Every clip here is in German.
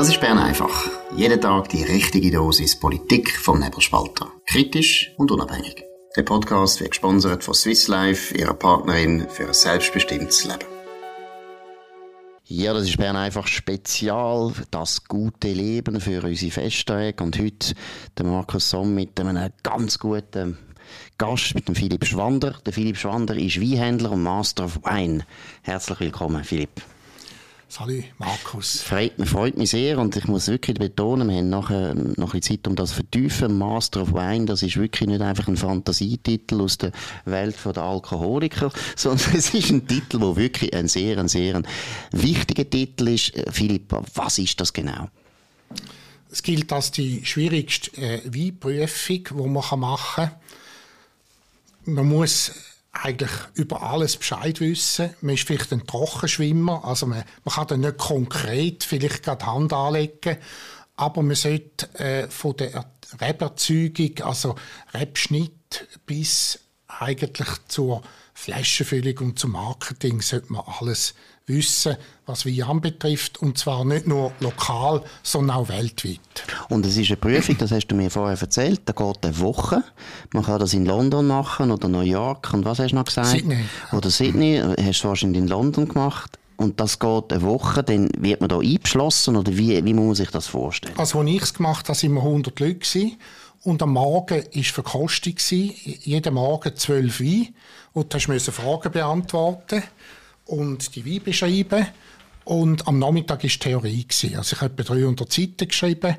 Das ist Bern einfach. Jeden Tag die richtige Dosis Politik vom Nebelspalter. Kritisch und unabhängig. Der Podcast wird gesponsert von Swiss Life, ihrer Partnerin für ein selbstbestimmtes Leben. Ja, das ist Bern einfach spezial, das gute Leben für unsere Festtage. Und heute der Markus Somm mit einem ganz guten Gast, mit dem Philipp Schwander. Der Philipp Schwander ist Weinhändler und Master of Wine. Herzlich willkommen, Philipp. Salut, Markus. Freut, freut mich sehr und ich muss wirklich betonen, wir haben nachher noch ein Zeit, um das zu vertiefen. Master of Wine, das ist wirklich nicht einfach ein Fantasietitel aus der Welt der Alkoholiker, sondern es ist ein Titel, der wirklich ein sehr, ein sehr ein wichtiger Titel ist. Äh, Philipp, was ist das genau? Es gilt als die schwierigste äh, Weinprüfung, die man machen kann. Man muss eigentlich über alles Bescheid wissen. Man ist vielleicht ein Trockenschwimmer, also man, man kann dann nicht konkret vielleicht gerade Hand anlegen, aber man sollte äh, von der Reberzeugung, also Rebschnitt bis eigentlich zur Flaschenfüllung und zum Marketing sollte man alles wissen, was Wein anbetrifft. Und zwar nicht nur lokal, sondern auch weltweit. Und es ist eine Prüfung, das hast du mir vorher erzählt, da geht eine Woche. Man kann das in London machen oder New York und was hast du noch gesagt? Sydney. Oder Sydney, hast du wahrscheinlich in London gemacht. Und das geht eine Woche, dann wird man da eingeschlossen oder wie, wie muss man sich das vorstellen? Also, als ich es gemacht habe, waren wir 100 Leute. Gewesen. Und am Morgen war Verkostung. Jeden Morgen zwölf Wein. Und du musst Fragen beantworten und die Wein beschreiben. Und am Nachmittag war Theorie. Also ich habe etwa 300 Seiten geschrieben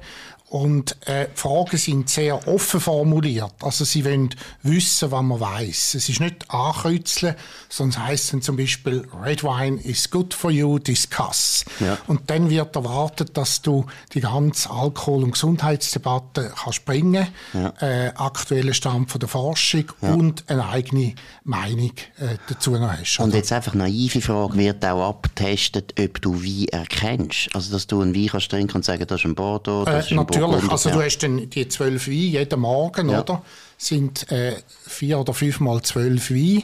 und äh, die Fragen sind sehr offen formuliert. Also sie wollen wissen, was man weiß. Es ist nicht ankreuzeln, sondern es heisst dann zum Beispiel Red Wine is good for you, discuss. Ja. Und dann wird erwartet, dass du die ganze Alkohol- und Gesundheitsdebatte kannst bringen, ja. äh, aktuellen Stand von der Forschung ja. und eine eigene Meinung äh, dazu noch hast. Und jetzt einfach naive Frage, wird auch abgetestet, ob du Wein erkennst? Also dass du einen Wein kannst trinken und sagen, das ist ein Bordeaux, das äh, ist ein natürlich. Also du hast dann die zwölf Weine jeden Morgen, ja. oder? Sind äh, vier oder fünfmal zwölf Weine.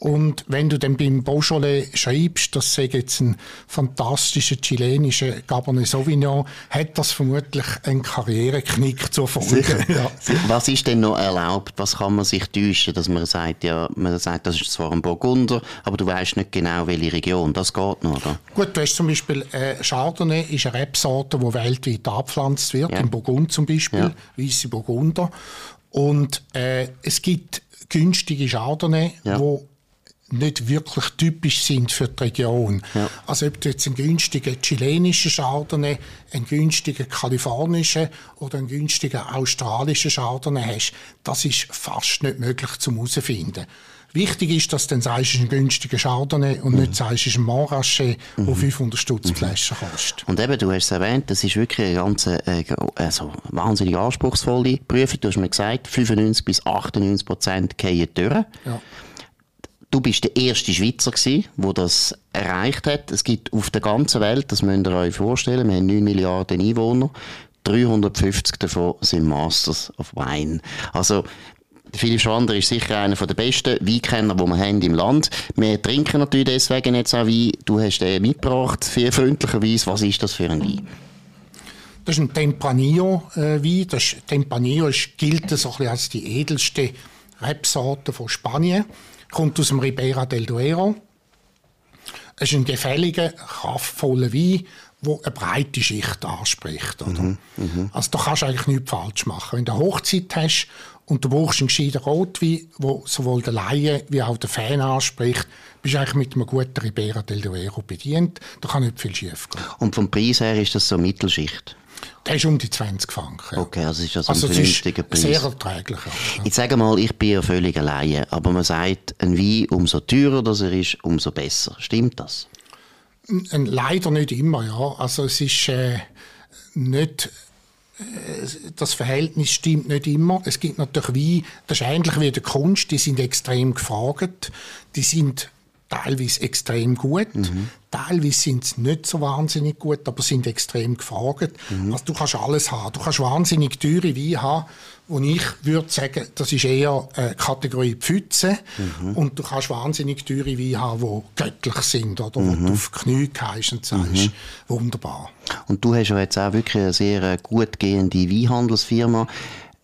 Und wenn du dann beim Beaujolais schreibst, das sei jetzt ein fantastischer chilenischer Cabernet Sauvignon, hat das vermutlich einen Karriereknick zur Folge. Ja. Was ist denn noch erlaubt? Was kann man sich täuschen, dass man sagt, ja, man sagt, das ist zwar ein Burgunder, aber du weißt nicht genau, welche Region. Das geht noch, oder? Gut, du hast zum Beispiel äh, Chardonnay, ist eine Rebsorte, die weltweit abgepflanzt wird, ja. in Burgund zum Beispiel, ja. weiße Burgunder. Und äh, es gibt günstige Chardonnay, ja. wo nicht wirklich typisch sind für die Region. Ja. Also ob du jetzt einen günstigen chilenischen Chardonnay, einen günstigen kalifornischen oder einen günstigen australischen Chardonnay hast, das ist fast nicht möglich zum herausfinden. Wichtig ist, dass du dann sagst, es ist ein günstiger Chardonnay und mhm. nicht sagst, es ist ein Montrachet, mhm. der 500 Stutz mhm. Flasche kostet. Und eben, du hast es erwähnt, das ist wirklich eine ganz äh, also, wahnsinnig anspruchsvolle Prüfung. Du hast mir gesagt, 95 bis 98 Prozent gehen durch. Ja. Du bist der erste Schweizer gewesen, der das erreicht hat. Es gibt auf der ganzen Welt, das müsst ihr euch vorstellen, wir haben 9 Milliarden Einwohner, 350 davon sind Masters of Wine. Also, Philipp Schwander ist sicher einer der besten Weinkenner, die wir haben im Land. Wir trinken natürlich deswegen jetzt auch Wein. Du hast den mitgebracht, viel freundlicherweise. Was ist das für ein Wein? Das ist ein Tempranillo-Wein. Äh, Tempranillo ist, gilt so ein als die edelste Rebsorte von Spanien kommt aus dem Ribeira del Duero. Es ist ein gefälliger, kraftvoller Wein, der eine breite Schicht anspricht. Oder? Mhm, mh. Also da kannst du eigentlich nichts falsch machen. Wenn du eine Hochzeit hast und du brauchst einen gescheiten Rotwein, der sowohl der Laie wie auch der Fan anspricht, bist du eigentlich mit einem guten Ribeira del Duero bedient. Da kann nicht viel schief gehen. Und vom Preis her ist das so Mittelschicht? Der ist um die 20 Franken. Okay, also ist das also ein vernünftiger Preis. sehr erträglich. Ja. Ich sage mal, ich bin ja völlig alleine, aber man sagt, ein Wein, umso teurer das er ist, umso besser. Stimmt das? Leider nicht immer, ja. Also es ist äh, nicht äh, das Verhältnis stimmt nicht immer. Es gibt natürlich Weine, das ist ähnlich wie der Kunst, die sind extrem gefragt. Die sind teilweise extrem gut, mhm. teilweise sind sie nicht so wahnsinnig gut, aber sind extrem gefragt. Mhm. Also du kannst alles haben. Du kannst wahnsinnig teure Weine haben, wo ich würde sagen, das ist eher äh, Kategorie Pfütze mhm. und du kannst wahnsinnig teure Weine haben, die göttlich sind oder wo du mhm. auf Knie gehst und sagst, mhm. wunderbar. Und du hast ja jetzt auch wirklich eine sehr äh, gut gehende Weinhandelsfirma.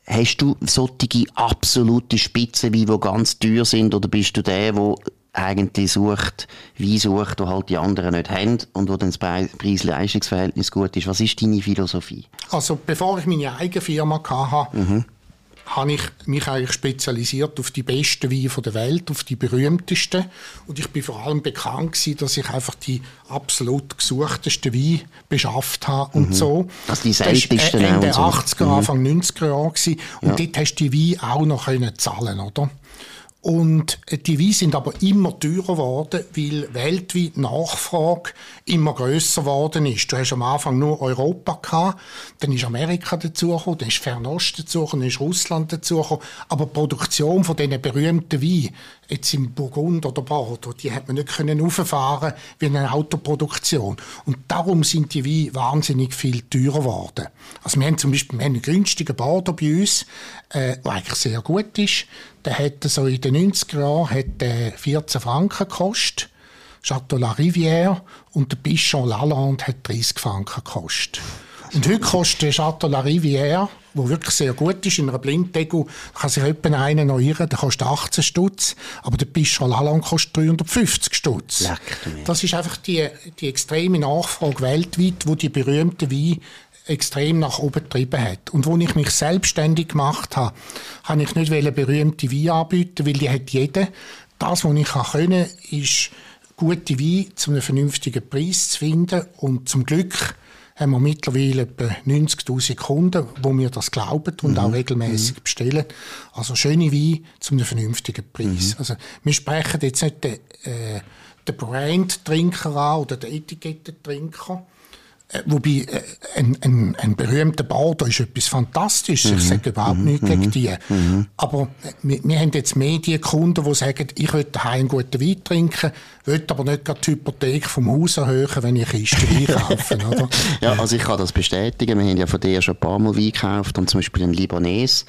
Hast du solche absolute Spitzenweine, die ganz teuer sind, oder bist du der, der eigentlich sucht, wie sucht, wo halt die anderen nicht haben und wo dann das Preis-Leistungsverhältnis gut ist. Was ist deine Philosophie? Also bevor ich meine eigene Firma hatte, mhm. habe ich mich eigentlich spezialisiert auf die besten Weine der Welt, auf die berühmtesten. Und ich bin vor allem bekannt gewesen, dass ich einfach die absolut gesuchtesten Weine beschafft habe und mhm. so. Also die seltensten Das war Ende 80er, mhm. Anfang 90er Jahre gewesen. Und ja. dort hast du die Weine auch noch können zahlen, oder? Und die Weine sind aber immer teurer geworden, weil weltweit Nachfrage immer größer geworden ist. Du hast am Anfang nur Europa gehabt, dann ist Amerika dazugekommen, dann ist Fernost dazugekommen, dann ist Russland dazugekommen. Aber die Produktion von diesen berühmten Weinen, jetzt im Burgund oder Bordeaux, die hat man nicht können auffahren wie eine Autoproduktion. Und darum sind die Weine wahnsinnig viel teurer geworden. Also wir haben zum Beispiel einen günstigen Bordeaux bei uns, äh, der eigentlich sehr gut ist. Der hat so in den 90er Jahren hat, äh, 14 Franken gekostet. Chateau La Rivière und der Bichon Lalande hat 30 Franken gekostet. Und heute kostet der Chateau La Rivière, der wirklich sehr gut ist, in einer Blinddeckel, kann sich jemand einen noch irren, der kostet 18 Stutz, aber der Bichon Lalande kostet 350 Stutz. Das ist einfach die, die extreme Nachfrage weltweit, wo die berühmten Weine extrem nach oben getrieben hat. Und wo ich mich selbstständig gemacht habe, habe ich nicht berühmte Weine anbieten, weil die hat jeder. Das, was ich können, ist gute Weine zu einem vernünftigen Preis zu finden. Und zum Glück haben wir mittlerweile etwa 90.000 Kunden, wo mir das glauben und mhm. auch regelmäßig mhm. bestellen. Also schöne Weine zu einem vernünftigen Preis. Mhm. Also wir sprechen jetzt nicht den, äh, den Brand-Trinker an oder den Etikettentrinker, wobei, äh, ein, ein, ein berühmter Bordeaux ist etwas Fantastisches. Mhm. Ich sage überhaupt mhm. nichts gegen die. Mhm. Aber äh, wir, wir haben jetzt Medienkunden, die sagen, ich will daheim einen guten Wein trinken, will aber nicht gerade die Hypothek vom Haus erhöhen, wenn ich Kiste Wein kaufe. oder? ja, also ich kann das bestätigen. Wir haben ja von dir schon ein paar Mal Wein gekauft und zum Beispiel einen Libanese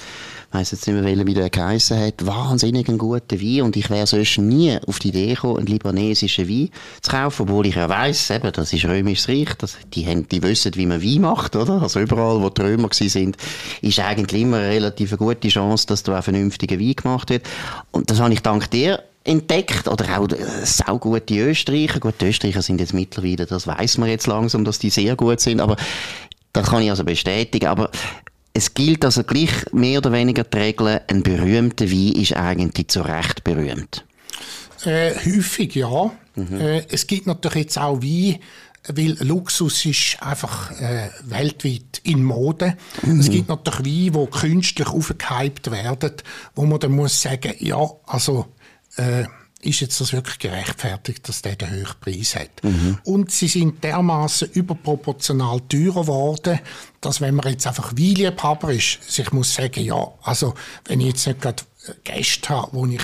weiss jetzt nicht mehr, wie der geheissen hat, wahnsinnig ein guter Wein und ich wäre sonst nie auf die Idee gekommen, einen libanesischen Wein zu kaufen, obwohl ich ja weiss, eben, das ist römisches Reich, das, die, haben, die wissen, wie man Wein macht, oder? Also überall, wo die Römer sind, ist eigentlich immer eine relativ gute Chance, dass da auch vernünftiger Wein gemacht wird. Und das habe ich dank dir entdeckt oder auch äh, saugute Österreicher. Gut, die Österreicher sind jetzt mittlerweile, das weiß man jetzt langsam, dass die sehr gut sind, aber das kann ich also bestätigen. Aber es gilt also gleich mehr oder weniger die Regel, ein berühmter Wein ist eigentlich zu Recht berühmt. Äh, häufig ja. Mhm. Äh, es gibt natürlich jetzt auch Wein, weil Luxus ist einfach äh, weltweit in Mode. Mhm. Es gibt natürlich Weine, die künstlich aufgehypt werden, wo man dann muss sagen, ja, also äh, ist jetzt das wirklich gerechtfertigt, dass der den höheren Preis hat. Mhm. Und sie sind dermaßen überproportional teurer geworden, dass wenn man jetzt einfach Weinliebhaber ist, sich muss sagen, ja, also wenn ich jetzt nicht gerade Gäste habe, wo ich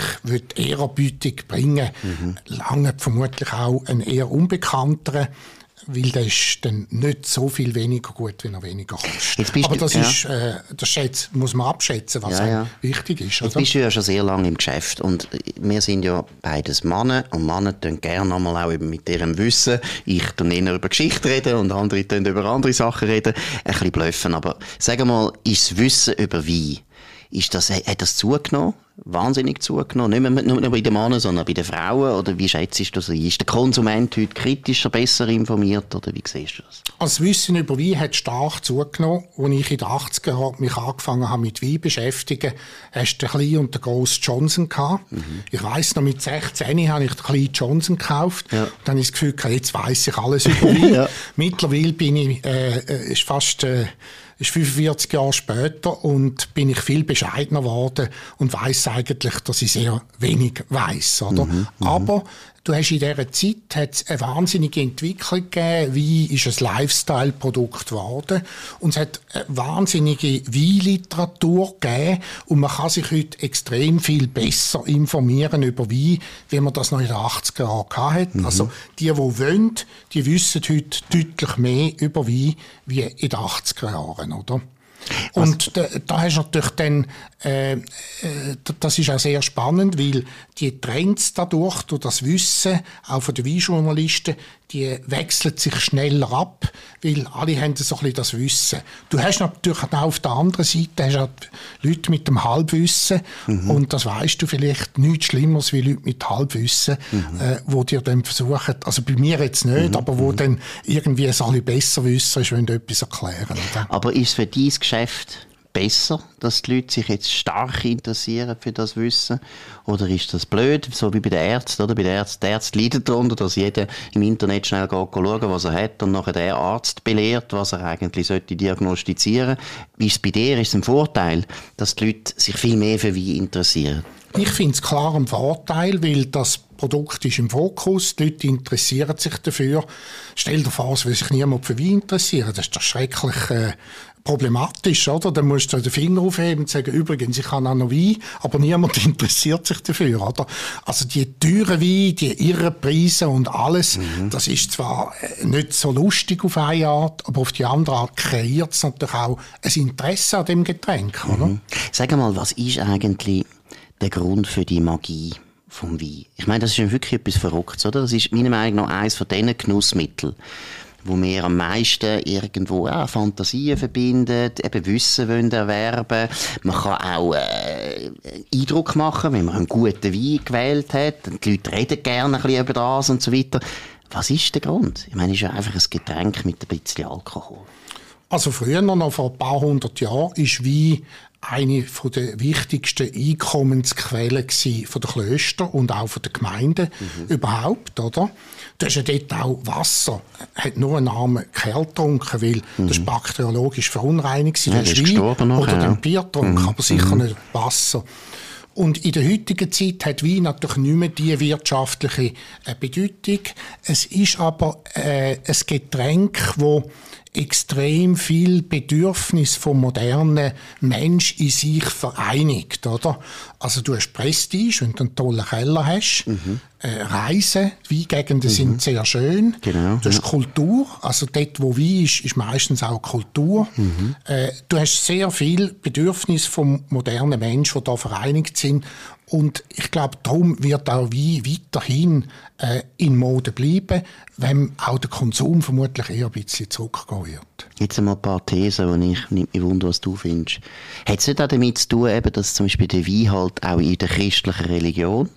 Ehrerbietung bringen mhm. lange vermutlich auch ein eher unbekannterer weil der ist dann nicht so viel weniger gut, wenn er weniger kostet. Aber das, ja. ist, äh, das schätz, muss man abschätzen, was ja, ja. wichtig ist. Jetzt bist du ja schon sehr lange im Geschäft und wir sind ja beides Männer und Männer tun gerne nochmal auch eben mit ihrem Wissen. Ich tue eher über Geschichte reden und andere tun über andere Sachen reden. Ein bisschen blöffen, aber sag mal, ist das Wissen über Wein ist das, hat das zugenommen? Wahnsinnig zugenommen? Nicht mehr nur bei den Männern, sondern bei den Frauen? Oder wie schätzt du das? Ist der Konsument heute kritischer, besser informiert? Oder wie siehst du das? Das Wissen über Wein hat stark zugenommen. Als ich in den 80er Jahren mich angefangen habe mit Wein beschäftigen, hast du den kleinen und den grossen Johnson gehabt. Mhm. Ich weiss noch, mit 16 habe ich den kleinen Johnson gekauft. Ja. Und dann habe ich das Gefühl, jetzt weiss ich alles über Wein. ja. Mittlerweile bin ich, äh, äh ist fast, äh, ist 45 Jahre später und bin ich viel bescheidener geworden und weiß eigentlich, dass ich sehr wenig weiß, oder? Mhm, mhm, Aber du hast in dieser Zeit eine wahnsinnige Entwicklung gegeben, wie ist ein Lifestyle-Produkt geworden und es hat eine wahnsinnige Weinliteratur gegeben und man kann sich heute extrem viel besser informieren über Wein, wie man das noch in den 80er Jahren hatte. Mhm. Also die, die wollen, die wissen heute deutlich mehr über Wein wie in den 80er Jahren, oder? Und da, da hast du natürlich dann, äh, äh, das ist auch sehr spannend, weil die Trends dadurch, durch das Wissen, auch von den Weinjournalisten, die wechseln sich schneller ab, weil alle haben so ein bisschen das Wissen. Du hast natürlich auch auf der anderen Seite hast Leute mit dem Halbwissen mhm. und das weißt du vielleicht nichts Schlimmeres wie Leute mit Halbwissen, mhm. äh, wo dir dann versuchen, also bei mir jetzt nicht, mhm. aber wo mhm. dann irgendwie es alle besser wissen, wenn du etwas erklären. Oder? Aber ist für dein Geschäft besser, dass die Leute sich jetzt stark interessieren für das Wissen? Oder ist das blöd, so wie bei den Ärzten, oder? Bei den Ärzten, der Arzt leidet darunter, dass jeder im Internet schnell schauen, was er hat und nachher der Arzt belehrt, was er eigentlich sollte diagnostizieren. Wie ist es bei dir? Ist es ein Vorteil, dass die Leute sich viel mehr für Wein interessieren? Ich finde es klar ein Vorteil, weil das Produkt ist im Fokus, die Leute interessieren sich dafür. Stell dir vor, es will sich niemand für Wein interessieren. Das ist doch schrecklich äh, problematisch, oder? Dann musst du den Finger aufheben und sagen, übrigens, ich habe auch noch Wein, aber niemand interessiert sich dafür, oder? Also die teuren Wein, die irren Preise und alles, mhm. das ist zwar äh, nicht so lustig auf eine Art, aber auf die andere Art kreiert es natürlich auch ein Interesse an dem Getränk, oder? Mhm. Sag mal, was ist eigentlich der Grund für die Magie? vom Wein. Ich meine, das ist wirklich etwas Verrücktes, oder? Das ist meiner Meinung nach eines von diesen Genussmitteln, wo wir am meisten irgendwo ja, Fantasien verbindet, eben Wissen wollen erwerben. Man kann auch äh, Eindruck machen, wenn man einen guten Wein gewählt hat. Die Leute reden gerne ein bisschen über das und so weiter. Was ist der Grund? Ich meine, es ist ja einfach ein Getränk mit ein bisschen Alkohol. Also früher, noch vor ein paar hundert Jahren, ist Wein eine der wichtigsten Einkommensquellen von den Klöstern und auch von den Gemeinden mhm. überhaupt, oder? Du hast ja dort auch Wasser, hat nur einen armen Kerl getrunken, weil mhm. das bakteriologisch verunreinigt. Ja, der Wein oder ja. den Bier getrunken, mhm. aber sicher mhm. nicht Wasser. Und in der heutigen Zeit hat Wein natürlich nicht mehr die wirtschaftliche äh, Bedeutung. Es ist aber äh, ein Getränk, das extrem viel Bedürfnis vom modernen Mensch in sich vereinigt, oder? Also du hast Prestige, wenn du einen tollen Keller hast, mhm. äh, Reisen, Weingegenden mhm. sind sehr schön, genau, du hast ja. Kultur, also dort, wo Wein ist, ist meistens auch Kultur. Mhm. Äh, du hast sehr viel Bedürfnis vom modernen Mensch, die da vereinigt sind und ich glaube, darum wird auch Wein weiterhin äh, in Mode bleiben, wenn auch der Konsum vermutlich eher ein bisschen zurückgehen wird. Jetzt einmal ein paar Thesen, die ich nicht mehr wundere, was du findest. Hat es nicht auch damit zu tun, eben, dass zum Beispiel der Wein halt auch in der christlichen Religion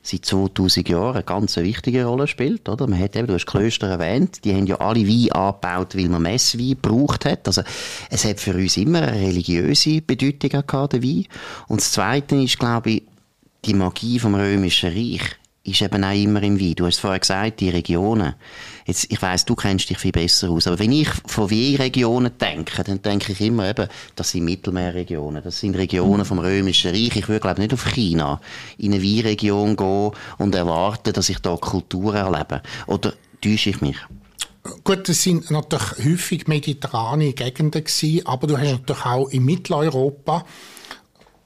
seit 2000 Jahren eine ganz wichtige Rolle spielt, oder? Man hat eben, du hast Klöster erwähnt, die haben ja alle Wein angebaut, weil man Messwein gebraucht hat. Also, es hat für uns immer eine religiöse Bedeutung gehabt, der Wein. Und das Zweite ist, glaube ich, die Magie vom Römischen Reich ist eben auch immer im Wein. Du hast vorher gesagt, die Regionen. Jetzt, ich weiss, du kennst dich viel besser aus. Aber wenn ich von Weinregionen denke, dann denke ich immer eben, das sind Mittelmeerregionen. Das sind Regionen vom Römischen Reich. Ich würde, glaube nicht auf China in eine Weinregion gehen und erwarten, dass ich da Kultur erlebe. Oder täusche ich mich? Gut, das sind natürlich häufig mediterrane Gegenden gewesen, aber du hast natürlich auch in Mitteleuropa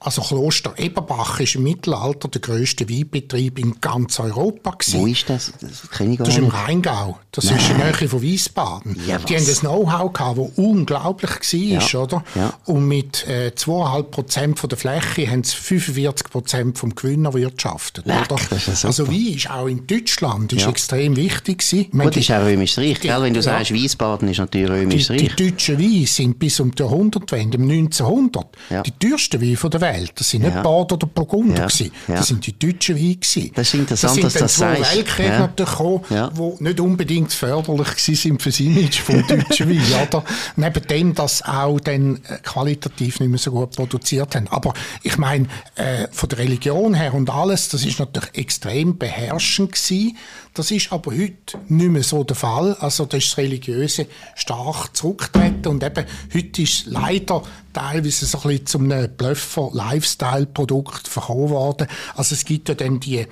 also Kloster Eberbach ist im Mittelalter der grösste Weinbetrieb in ganz Europa. Gewesen. Wo ist das? Das, kenne ich gar das ist im Rheingau. Das Nein. ist in der Nähe von Wiesbaden. Ja, die haben das Know-how gehabt, das unglaublich war, ja. oder? Ja. Und mit äh, 2,5 Prozent der Fläche haben sie 45 Prozent vom Gewinn erwirtschaftet, Leck, oder? also Wein ist auch in Deutschland ist extrem wichtig gewesen. Gut, die, ist auch römisch Reich, die, gell? Wenn du sagst, Wiesbaden ist natürlich römisch Reich. Die deutschen Weine sind bis um die Jahrhundertwende, im 1900, die teuersten Weine der Welt. Welt. Das sind nicht Bad oder Burgunder ja. gewesen. Das sind die deutschen Weine gewesen. Das ist interessant, das sind dass dann zwei Weltkriege ja. gekommen, ja. die nicht unbedingt förderlich sind für das Image vom deutschen Wein. Oder? Neben dem, dass auch dann äh, qualitativ nicht mehr so gut produziert haben. Aber ich meine, äh, von der Religion her und alles, das ist natürlich extrem beherrschend gewesen. Das ist aber heute nicht mehr so der Fall. Also da ist das Religiöse stark zurückgetreten und eben heute ist leider teilweise so ein bisschen zum Blöffer-Lifestyle-Produkt verkauft worden. Also es gibt ja dann die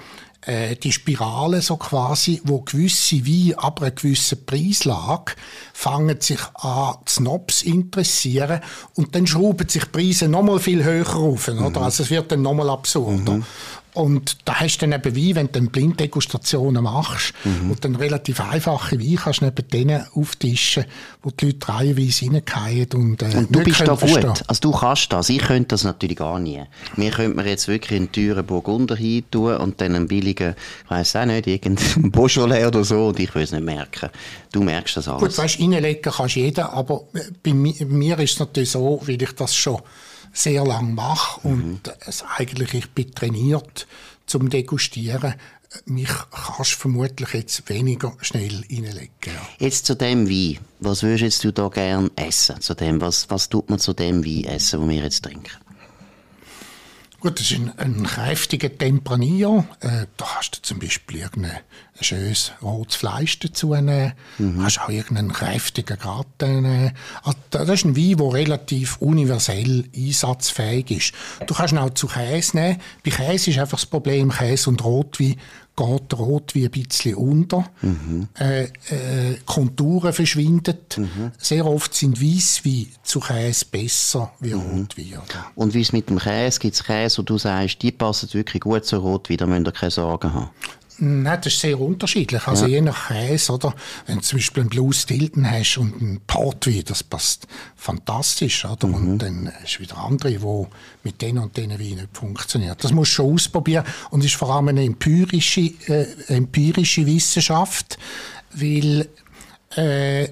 äh, die Spirale so quasi, wo gewisse Weine aber eine gewisse Preislage fangen sich an, Snobs interessieren und dann schrauben sich die Preise nochmal viel höher auf, oder? Mhm. Also es wird dann nochmal absurder. Mhm. Und da hast du dann eben wie, wenn du dann Blinddegustationen machst mhm. und dann relativ einfache Wein kannst neben denen auftischen, wo die Leute reihenweise reingehen und, äh, und du bist da gut. Also du kannst das. Ich könnte das natürlich gar nie. Mir könnte man jetzt wirklich einen teuren Burgunder hin tun und dann einen billigen, ich weiss auch nicht, irgendeinen Beaujolais oder so und ich will es nicht merken. Du merkst das alles. Gut, weißt, reinlegen kannst jeder, aber bei mir ist es natürlich so, wie ich das schon sehr lang mache und es eigentlich ich bin trainiert zum Degustieren. Mich kannst du vermutlich jetzt weniger schnell reinlegen. Ja. Jetzt zu dem Wein. Was würdest du da gerne essen? Zu dem, was, was tut man zu dem Wein essen, den wir jetzt trinken? Gut, das ist ein, ein kräftiger Tempranillo. Äh, da hast du zum Beispiel irgendein schönes rotes Fleisch dazu nehmen. Mhm. hast auch irgendeinen kräftigen Gratin nehmen. Also, das ist ein Wein, der relativ universell einsatzfähig ist. Du kannst ihn auch zu Käse nehmen. Bei Käse ist einfach das Problem, Käse und Rotwein geht rot wie ein bisschen unter. Mhm. Äh, äh, Konturen verschwinden. Mhm. Sehr oft sind Weisswein zu Käse besser wie mhm. Rotwein. Oder? Und wie es mit dem Käse? Gibt es Käse, wo du sagst, die passen wirklich gut zu Rotwein, da müsst ihr keine Sorgen haben? Nein, das ist sehr unterschiedlich. Also ja. je nach Käse, oder? Wenn du zum Beispiel einen Blue Stilton hast und einen Portwein, das passt fantastisch, oder? Mhm. Und dann hast du wieder andere, die mit denen und denen Wein nicht funktionieren. Das musst du schon ausprobieren und ist vor allem eine empirische, äh, empirische Wissenschaft, weil äh,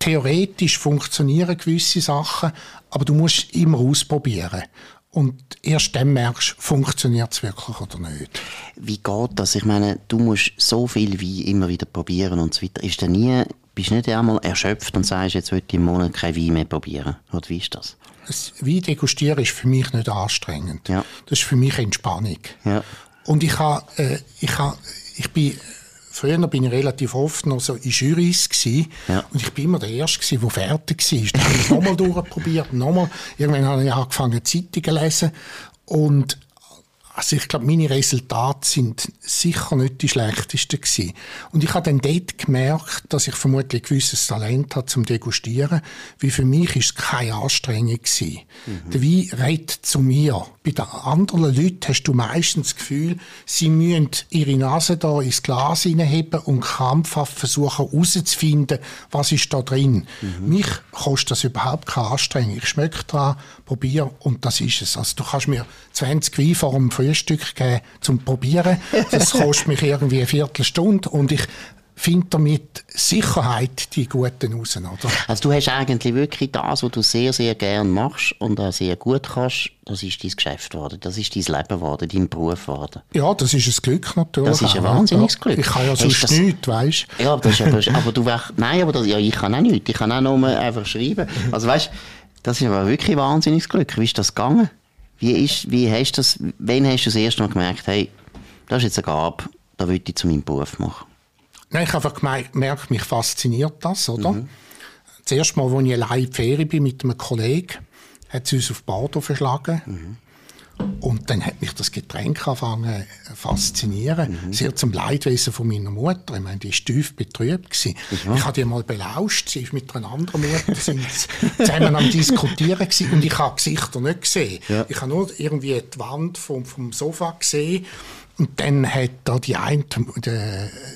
theoretisch funktionieren gewisse Sachen, aber du musst immer ausprobieren. Und erst dann merkst du, funktioniert es wirklich oder nicht. Wie geht das? Ich meine, du musst so viel Wein immer wieder probieren und so weiter. Ist denn nie, bist du nicht einmal erschöpft und sagst, jetzt will ich im Monat kein Wein mehr probieren? Oder wie ist das? Das Wein degustieren ist für mich nicht anstrengend. Ja. Das ist für mich Entspannung. Ja. Und ich, habe, äh, ich, habe, ich bin Früher bin ich relativ oft noch so in Jurys gewesen. Ja. Und ich bin immer der Erste gewesen, der fertig war. Dann habe ich nochmal durchprobiert, nochmal. Irgendwann habe ich angefangen, Zeitungen zu lesen. Und also ich glaube, meine Resultate sind sicher nicht die schlechtesten gewesen. Und ich habe dann dort gemerkt, dass ich vermutlich ein gewisses Talent habe zum Degustieren, wie für mich ist es keine Anstrengung gewesen. Mhm. Der Wein redet zu mir. Bei den anderen Leuten hast du meistens das Gefühl, sie müssen ihre Nase da ins Glas hineinheben und krampfhaft versuchen herauszufinden, was ist da drin. Mhm. Mich kostet das überhaupt keine Anstrengung. Ich schmecke dran, probiere und das ist es. Also du kannst mir 20 Wein vor dem Frühstück geben zum Probieren. Das kostet mich irgendwie eine Viertelstunde und ich finde damit Sicherheit die Guten raus, oder? Also du hast eigentlich wirklich das, was du sehr, sehr gern machst und auch sehr gut kannst, das ist dein Geschäft geworden, das ist dein Leben geworden, dein Beruf geworden. Ja, das ist ein Glück natürlich. Das ist ein wahnsinniges Glück. Ich kann ja sonst das... nichts, weißt du? Ja, das ist aber, aber du weißt, nein, aber das, ja, ich kann auch nichts, ich kann auch nur einfach schreiben. Also weißt, das ist aber wirklich ein wahnsinniges Glück. Wie ist das gegangen? Wie, ist, wie hast das, wann hast du das erste Mal gemerkt, hey, das ist jetzt eine Gabe, da will ich zu meinem Beruf machen? Nein, ich habe einfach gemerkt, mich fasziniert das, oder? Mhm. Das erste Mal, als ich allein in die Ferien bin mit einem Kollegen, hat sie uns auf Bordeaux verschlagen. Mhm. Und dann hat mich das Getränk angefangen faszinieren. Mhm. Sehr zum Leidwesen von meiner Mutter. Ich meine, die war tief betrübt. Gewesen. Ja. Ich habe die mal belauscht. Sie ist mit einer anderen Mutter sind zusammen am Diskutieren gewesen. Und ich habe Gesichter nicht gesehen. Ja. Ich habe nur irgendwie die Wand vom, vom Sofa gesehen und dann hat da die eine, die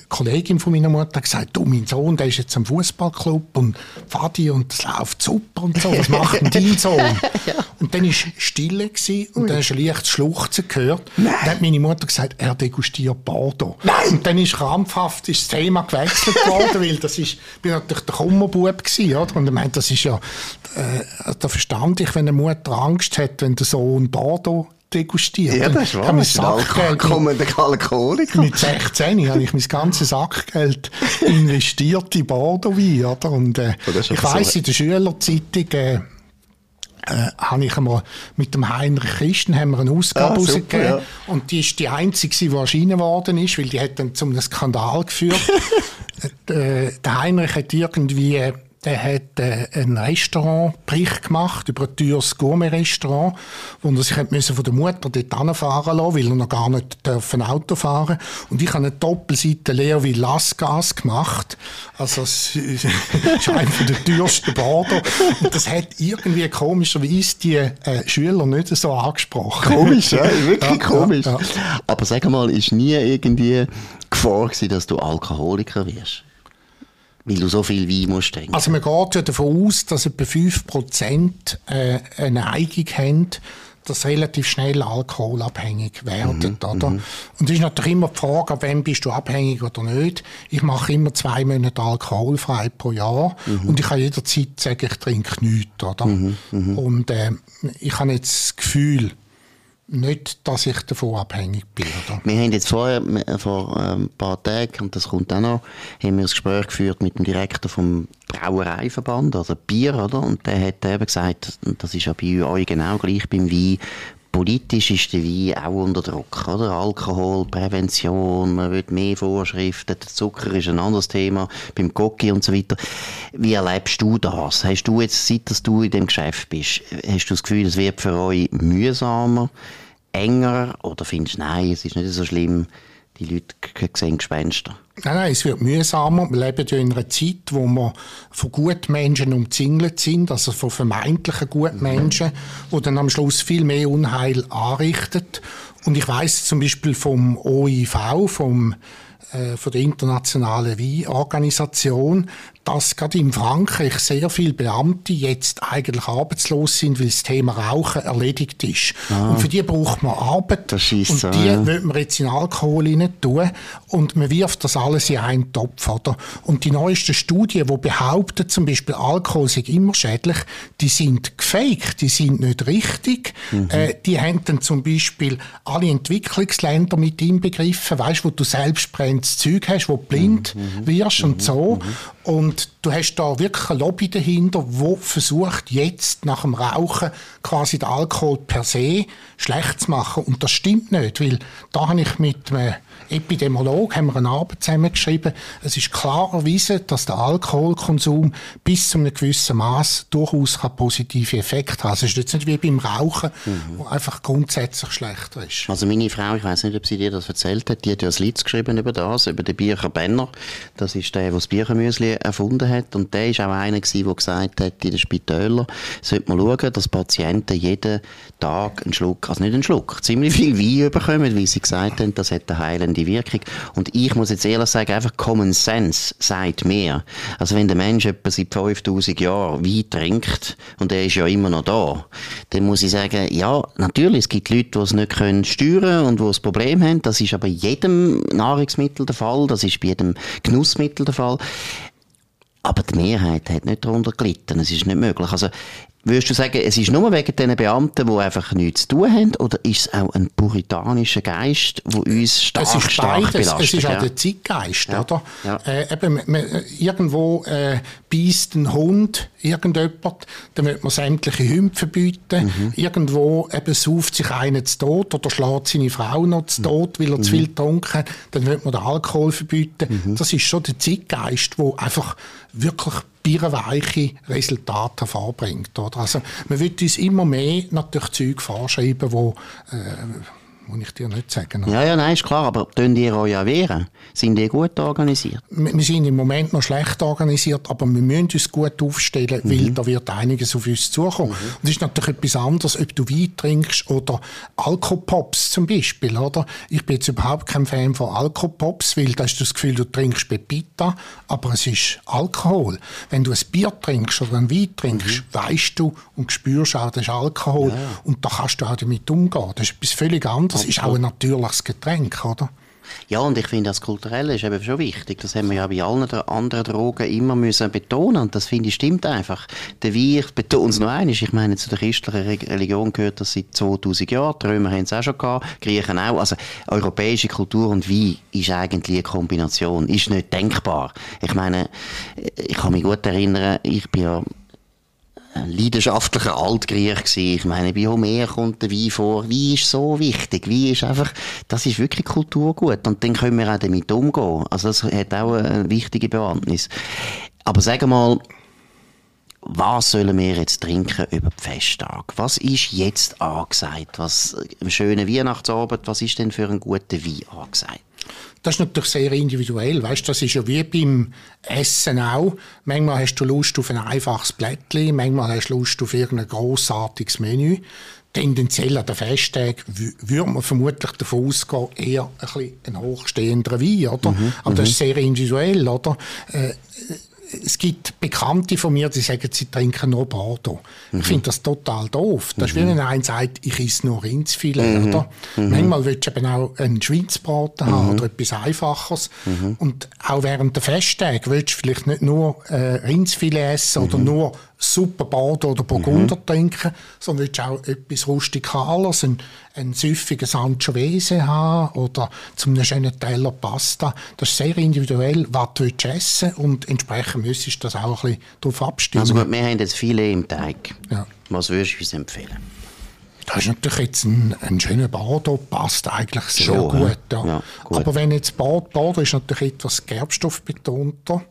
Kollegin von meiner Mutter gesagt, du, mein Sohn, der ist jetzt am Fußballclub und Fadi und es läuft super und so, was macht denn dein Sohn? ja. Und dann war Stille gewesen, und dann hast du ein leichtes Schluchzen gehört. Nein. Dann hat meine Mutter gesagt, er degustiert Bordeaux. Nein. Und dann ist krampfhaft ist das Thema gewechselt worden, weil das ist, bin natürlich der Kummerbub gewesen, oder? Und ich meine, das ist ja, äh, da verstand ich, wenn eine Mutter Angst hat, wenn der Sohn Bordeaux degustiert. Ja, das wahr. Ich Sackgeld kommender. Mit 16 habe ich mein ganzes Sackgeld investiert in Bordeaux-Wein, oder? Und, äh, oh, ich weiss, so. in der Schülerzeitung, äh, äh, habe ich einmal mit dem Heinrich Christen haben wir eine Ausgabe ah, rausgegeben. Ja. Und die ist die einzige, die erschienen worden ist, weil die hat dann zu einem Skandal geführt. äh, der Heinrich hat irgendwie der hat äh, einen Restaurantbericht gemacht über ein teures Gourmet-Restaurant, wo er sich von der Mutter dort anfahren lassen, weil er noch gar nicht dürfen Auto fahren Und ich habe eine Doppelseite leer wie Lasgas gemacht. Also es ist einer der teuersten Bader. Und das hat irgendwie komischerweise die äh, Schüler nicht so angesprochen. Komisch, ja, wirklich ja, komisch. Ja, ja. Aber sag mal, ist nie irgendwie Gefahr gewesen, dass du Alkoholiker wirst? Weil du so viel Wein musst trinken. Also man geht ja davon aus, dass etwa 5% äh, eine Neigung haben, dass relativ schnell alkoholabhängig werden, mhm, oder? Mhm. Und es ist natürlich immer die Frage, ab wem bist du abhängig oder nicht. Ich mache immer zwei Monate alkoholfrei pro Jahr mhm. und ich kann jederzeit sagen, ich trinke nichts, oder? Mhm, mhm. Und äh, ich habe jetzt das Gefühl, nicht, dass ich davon abhängig bin. Oder? Wir haben jetzt vorher, vor ähm, ein paar Tagen, und das kommt auch noch, haben wir ein Gespräch geführt mit dem Direktor vom Brauereiverband, also Bier, oder? Und der hat eben gesagt, das ist ja bei euch genau gleich beim Wein, politisch ist der Wein auch unter Druck, oder? Alkohol, Prävention, man will mehr Vorschriften, der Zucker ist ein anderes Thema, beim Cocky und so weiter. Wie erlebst du das? Hast du jetzt, seit du in dem Geschäft bist, hast du das Gefühl, es wird für euch mühsamer, enger, oder findest du, nein, es ist nicht so schlimm, die Leute sehen Gespenster? Nein, nein, es wird mühsamer. Wir leben ja in einer Zeit, wo wir von guten Menschen umzingelt sind, also von vermeintlichen guten Menschen, die dann am Schluss viel mehr Unheil anrichten. Und ich weiß zum Beispiel vom OIV, vom äh, von der internationalen Weinorganisation, dass gerade in Frankreich sehr viele Beamte jetzt eigentlich arbeitslos sind, weil das Thema Rauchen erledigt ist. Ah. Und für die braucht man Arbeit. Das ist und die ja. will man jetzt in Alkohol rein tun. Und man wirft das alles in einen Topf. Oder? Und die neuesten Studien, die behaupten, zum Beispiel Alkohol sei immer schädlich, die sind gefaked, die sind nicht richtig. Mhm. Äh, die haben dann zum Beispiel alle Entwicklungsländer mit inbegriffen, weißt, wo du selbst brennendes Zeug hast, wo du blind mhm. mhm. wirst und mhm. so. Und du hast da wirklich eine Lobby dahinter, wo versucht jetzt nach dem Rauchen quasi den Alkohol per se schlecht zu machen. Und das stimmt nicht, weil da habe ich mit einem Epidemiolog haben wir eine Arbeit zusammengeschrieben. Es ist klar erwiesen, dass der Alkoholkonsum bis zu einem gewissen Maß durchaus positive Effekte hat. Also es ist jetzt nicht wie beim Rauchen, mhm. wo einfach grundsätzlich schlechter ist. Also meine Frau, ich weiß nicht, ob sie dir das erzählt hat, die hat ja ein Lied geschrieben über das, über den Bircher Benner. Das ist der, der das Birchermüsli erfunden hat. Und der ist auch einer der gesagt hat, in den Spitälern sollte man schauen, dass Patienten jeden Tag einen Schluck, also nicht einen Schluck, ziemlich viel Wein bekommen, weil sie gesagt haben, das hat eine heilende Wirkung. Und ich muss jetzt ehrlich sagen, einfach Common Sense sagt mir. Also wenn der Mensch etwa seit 5000 Jahren Wein trinkt und er ist ja immer noch da, dann muss ich sagen, ja, natürlich, es gibt Leute, die es nicht können steuern und die das Problem haben. Das ist aber jedem Nahrungsmittel der Fall, das ist bei jedem Genussmittel der Fall. Aber die Mehrheit hat nicht darunter gelitten. Es ist nicht möglich. Also, Würdest du sagen, es ist nur wegen diesen Beamten, die einfach nichts zu tun haben, oder ist es auch ein puritanischer Geist, der uns stark, es ist stark beides. belastet? Es ist ja. auch der Zeitgeist, ja. oder? Ja. Äh, eben, man, irgendwo äh, beißt ein Hund irgendjemand, dann wird man sämtliche Hunde verbieten. Mhm. Irgendwo eben sauft sich einer zu Tod oder schlägt seine Frau noch zu Tod, weil er mhm. zu viel getrunken hat, dann wird man den Alkohol verbieten. Mhm. Das ist schon der Zeitgeist, der einfach wirklich bierweiche Resultate hervorbringt. Oder? Also, man wird uns immer mehr natürlich Zeug vorschreiben, wo äh, muss ich dir nicht sagen. Ja, ja, nein, ist klar, aber tun ihr euch ja wehren? Sind die gut organisiert? Wir, sind im Moment noch schlecht organisiert, aber wir müssen uns gut aufstellen, mhm. weil da wird einiges auf uns zukommen. Mhm. Und es ist natürlich etwas anderes, ob du Wein trinkst oder Alkopops zum Beispiel, oder? Ich bin jetzt überhaupt kein Fan von Alkopops, weil da hast du das Gefühl, du trinkst Pepita, aber es ist Alkohol. Wenn du ein Bier trinkst oder ein Wein trinkst, mhm. weißt du und spürst auch, das ist Alkohol. Ja. Und da kannst du auch damit umgehen. Das ist etwas völlig anderes das ist auch ein natürliches Getränk, oder? Ja, und ich finde, das Kulturelle ist eben schon wichtig. Das haben wir ja bei allen anderen Drogen immer müssen betonen. Und das finde ich stimmt einfach. Der Wein, ich betone es noch einmal, ich meine, zu der christlichen Religion gehört das seit 2000 Jahren. Die Römer haben es auch schon gehabt, Griechen auch. Also, europäische Kultur und Wein ist eigentlich eine Kombination. Ist nicht denkbar. Ich meine, ich kann mich gut erinnern, ich bin ja leidenschaftlicher Altgriech gewesen. Ich meine, bei Homer kommt der Wein vor. Wein ist so wichtig. Wein ist einfach, das ist wirklich Kulturgut. Und dann können wir auch damit umgehen. Also das hat auch eine wichtige Bewandtnis. Aber sagen mal, was sollen wir jetzt trinken über den Festtag? Was ist jetzt angesagt? Was, im schönen Weihnachtsabend, was ist denn für einen guten Wein angesagt? Das ist natürlich sehr individuell. Weißt, das ist ja wie beim Essen auch. Manchmal hast du Lust auf ein einfaches Blättchen, manchmal hast du Lust auf irgendein grossartiges Menü. Tendenziell an den Festtagen würde man vermutlich davon ausgehen, eher ein, bisschen ein hochstehender Wein, oder? Mhm, Aber das ist mhm. sehr individuell, oder? Äh, es gibt Bekannte von mir, die sagen, sie trinken nur Bordeaux. Mhm. Ich finde das total doof. Das mhm. ist wie wenn einer sagt, ich esse nur Rindsfilet, mhm. oder? Mhm. Manchmal willst du eben auch einen Schweinsbraten haben mhm. oder etwas Einfaches. Mhm. Und auch während der Festtage willst du vielleicht nicht nur äh, Rindsfilet essen oder nur super Bordeaux oder Burgunder mhm. trinken, sondern willst auch etwas Rustikales, ein, ein süffiges Anchovese haben oder zum einem schönen Teller Pasta. Das ist sehr individuell, was du willst essen und entsprechend müsstest du das auch ein bisschen darauf abstimmen. Also gut, wir haben jetzt viele im Teig. Ja. Was würdest du uns empfehlen? Das ist natürlich jetzt ein, ein schöner Bordeaux, passt eigentlich sehr Schon, gut, ja. Ja, gut, Aber wenn jetzt Bordeaux, Bordeaux ist natürlich etwas gerbstoffbetonter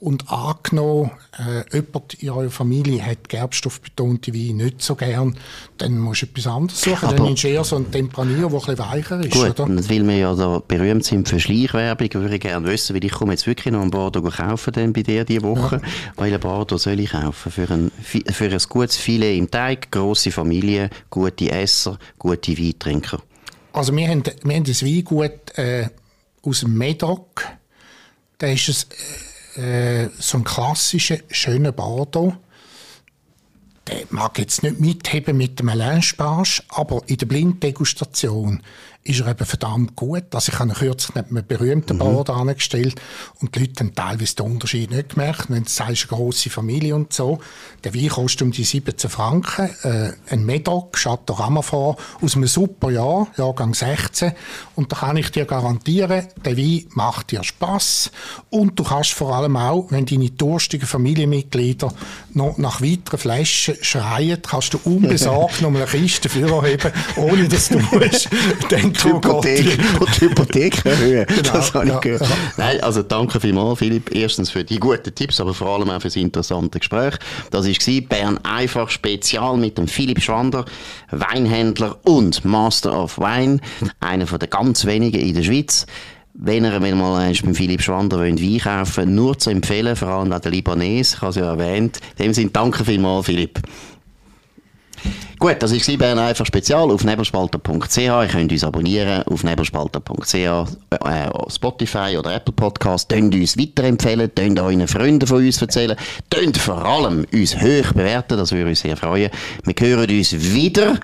und angenommen, äh, jemand in eurer Familie hat gerbstoffbetonte Weine nicht so gern, dann musst du etwas anderes suchen. Aber dann nimmst du eher so einen Tempranillo, der etwas weicher ist. Gut, oder? und weil wir ja da berühmt sind für Schleichwerbung, würde ich gerne wissen, weil ich komme jetzt wirklich noch ein Bordeaux kaufen dann bei dir diese Woche. Ja. Weil ein Bordeaux soll ich kaufen? Für ein, für ein gutes Filet im Teig, grosse Familie, gute Esser, gute Weintrinker. Also wir haben, wir haben das Weingut äh, aus dem Medoc. Da ist es... Äh, äh, so ein klassischer, schöner Bordeaux. Der mag jetzt nicht mitheben mit dem Melange-Page, aber in der Blinddegustation ist er eben verdammt gut. Also ich habe ihn kürzlich neben einem berühmten mhm. Bauer angestellt und die Leute haben teilweise den Unterschied nicht gemerkt. Wenn du sagst, eine grosse Familie und so. Der Wein kostet um die 17 Franken. Äh, ein Medoc, Chateau Ramafort, aus einem super Jahr, Jahrgang 16. Und da kann ich dir garantieren, der Wein macht dir Spass. Und du kannst vor allem auch, wenn deine durstigen Familienmitglieder noch nach weiteren Flaschen schreien, kannst du unbesorgt noch eine Kiste vorheben, ohne dass du musst die Hypothek, die Hypothek erhöhen. Genau, das habe ich gehört. Ja. Nein, also danke vielmals, Philipp. Erstens für die guten Tipps, aber vor allem auch für das interessante Gespräch. Das war Bern einfach Spezial mit dem Philipp Schwander, Weinhändler und Master of Wine. Einer von den ganz wenigen in der Schweiz. Wenn ihr mal beim Philipp Schwander wollt, Wein kaufen nur zu empfehlen, vor allem auch der Libanese, ich habe es ja erwähnt. In dem Sinne, danke vielmals, Philipp. Gut, das war Bern einfach spezial auf nebelspalter.ch. Ihr könnt uns abonnieren auf nebelspalter.ch, äh, Spotify oder Apple Podcast. Könnt uns weiterempfehlen, könnt euren Freunden von uns erzählen, könnt vor allem uns hoch bewerten, das würde uns sehr freuen. Wir hören uns wieder.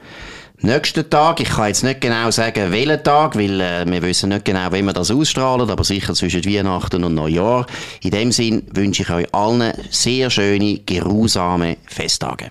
Nächsten Tag, ich kann jetzt nicht genau sagen, welchen Tag, weil äh, wir wissen nicht genau, wie wir das ausstrahlen, aber sicher zwischen Weihnachten und Neujahr. In dem Sinn wünsche ich euch allen sehr schöne, geruhsame Festtage.